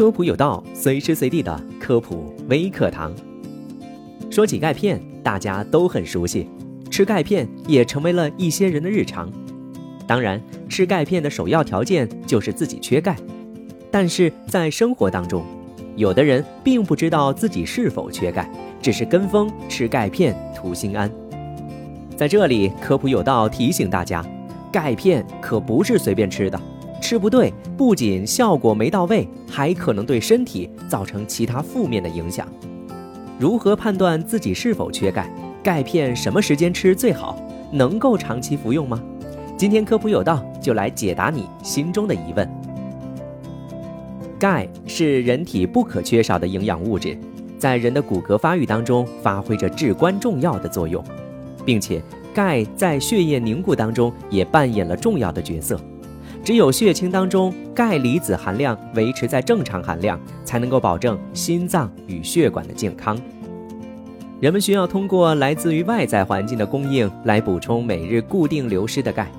科普有道，随时随地的科普微课堂。说起钙片，大家都很熟悉，吃钙片也成为了一些人的日常。当然，吃钙片的首要条件就是自己缺钙。但是在生活当中，有的人并不知道自己是否缺钙，只是跟风吃钙片图心安。在这里，科普有道提醒大家，钙片可不是随便吃的。吃不对，不仅效果没到位，还可能对身体造成其他负面的影响。如何判断自己是否缺钙？钙片什么时间吃最好？能够长期服用吗？今天科普有道就来解答你心中的疑问。钙是人体不可缺少的营养物质，在人的骨骼发育当中发挥着至关重要的作用，并且钙在血液凝固当中也扮演了重要的角色。只有血清当中钙离子含量维持在正常含量，才能够保证心脏与血管的健康。人们需要通过来自于外在环境的供应来补充每日固定流失的钙。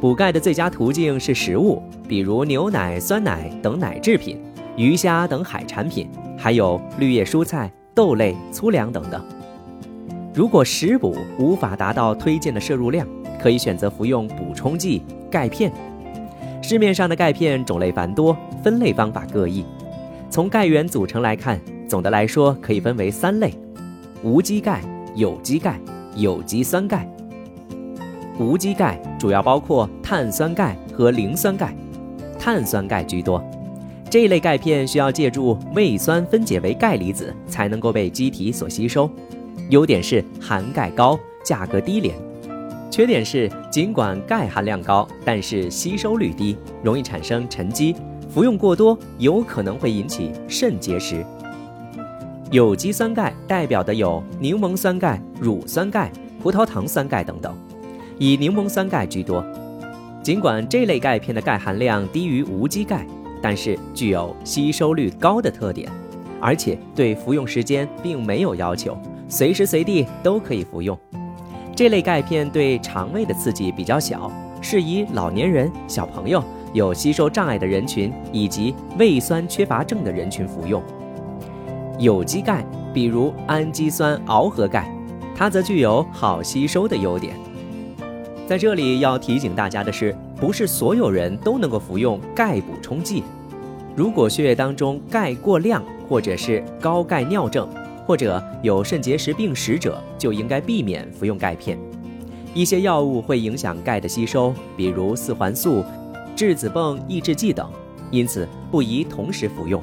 补钙的最佳途径是食物，比如牛奶、酸奶等奶制品、鱼虾等海产品，还有绿叶蔬菜、豆类、粗粮等等。如果食补无法达到推荐的摄入量，可以选择服用补充剂钙片。市面上的钙片种类繁多，分类方法各异。从钙源组成来看，总的来说可以分为三类：无机钙、有机钙、有机酸钙。无机钙主要包括碳酸钙和磷酸钙，碳酸钙居多。这一类钙片需要借助胃酸分解为钙离子，才能够被机体所吸收。优点是含钙高，价格低廉。缺点是，尽管钙含量高，但是吸收率低，容易产生沉积，服用过多有可能会引起肾结石。有机酸钙代表的有柠檬酸钙、乳酸钙、葡萄糖酸钙等等，以柠檬酸钙居多。尽管这类钙片的钙含量低于无机钙，但是具有吸收率高的特点，而且对服用时间并没有要求，随时随地都可以服用。这类钙片对肠胃的刺激比较小，适宜老年人、小朋友、有吸收障碍的人群以及胃酸缺乏症的人群服用。有机钙，比如氨基酸螯合钙，它则具有好吸收的优点。在这里要提醒大家的是，不是所有人都能够服用钙补充剂。如果血液当中钙过量，或者是高钙尿症。或者有肾结石病史者，就应该避免服用钙片。一些药物会影响钙的吸收，比如四环素、质子泵抑制剂等，因此不宜同时服用。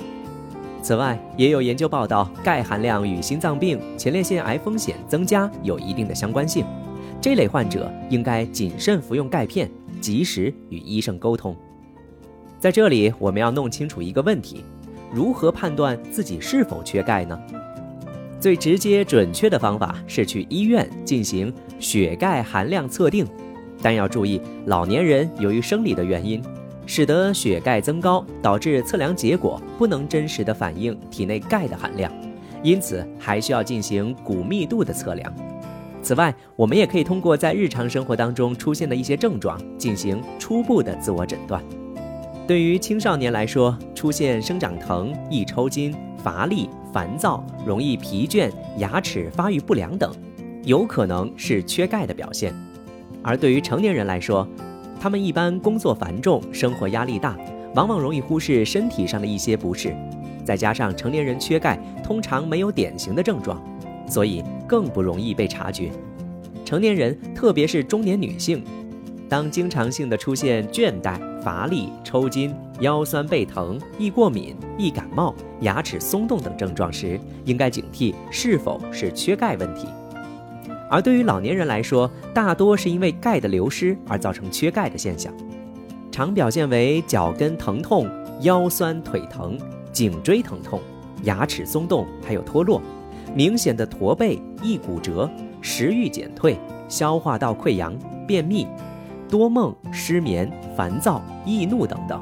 此外，也有研究报道，钙含量与心脏病、前列腺癌风险增加有一定的相关性。这类患者应该谨慎服用钙片，及时与医生沟通。在这里，我们要弄清楚一个问题：如何判断自己是否缺钙呢？最直接准确的方法是去医院进行血钙含量测定，但要注意，老年人由于生理的原因，使得血钙增高，导致测量结果不能真实的反映体内钙的含量，因此还需要进行骨密度的测量。此外，我们也可以通过在日常生活当中出现的一些症状进行初步的自我诊断。对于青少年来说，出现生长疼、易抽筋、乏力。烦躁、容易疲倦、牙齿发育不良等，有可能是缺钙的表现。而对于成年人来说，他们一般工作繁重，生活压力大，往往容易忽视身体上的一些不适。再加上成年人缺钙通常没有典型的症状，所以更不容易被察觉。成年人，特别是中年女性。当经常性的出现倦怠、乏力、抽筋、腰酸背疼、易过敏、易感冒、牙齿松动等症状时，应该警惕是否是缺钙问题。而对于老年人来说，大多是因为钙的流失而造成缺钙的现象，常表现为脚跟疼痛、腰酸腿疼、颈椎疼痛、牙齿松动，还有脱落、明显的驼背、易骨折、食欲减退、消化道溃疡、便秘。多梦、失眠、烦躁、易怒等等。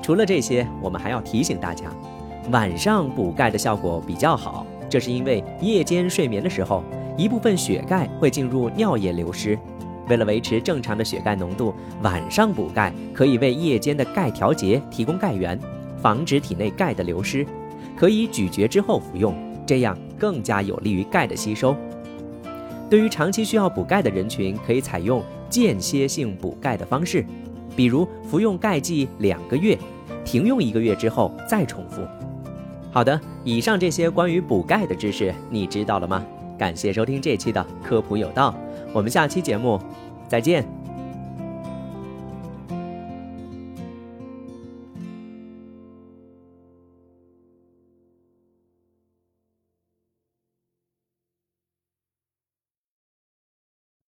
除了这些，我们还要提醒大家，晚上补钙的效果比较好，这是因为夜间睡眠的时候，一部分血钙会进入尿液流失。为了维持正常的血钙浓度，晚上补钙可以为夜间的钙调节提供钙源，防止体内钙的流失。可以咀嚼之后服用，这样更加有利于钙的吸收。对于长期需要补钙的人群，可以采用间歇性补钙的方式，比如服用钙剂两个月，停用一个月之后再重复。好的，以上这些关于补钙的知识你知道了吗？感谢收听这期的科普有道，我们下期节目再见。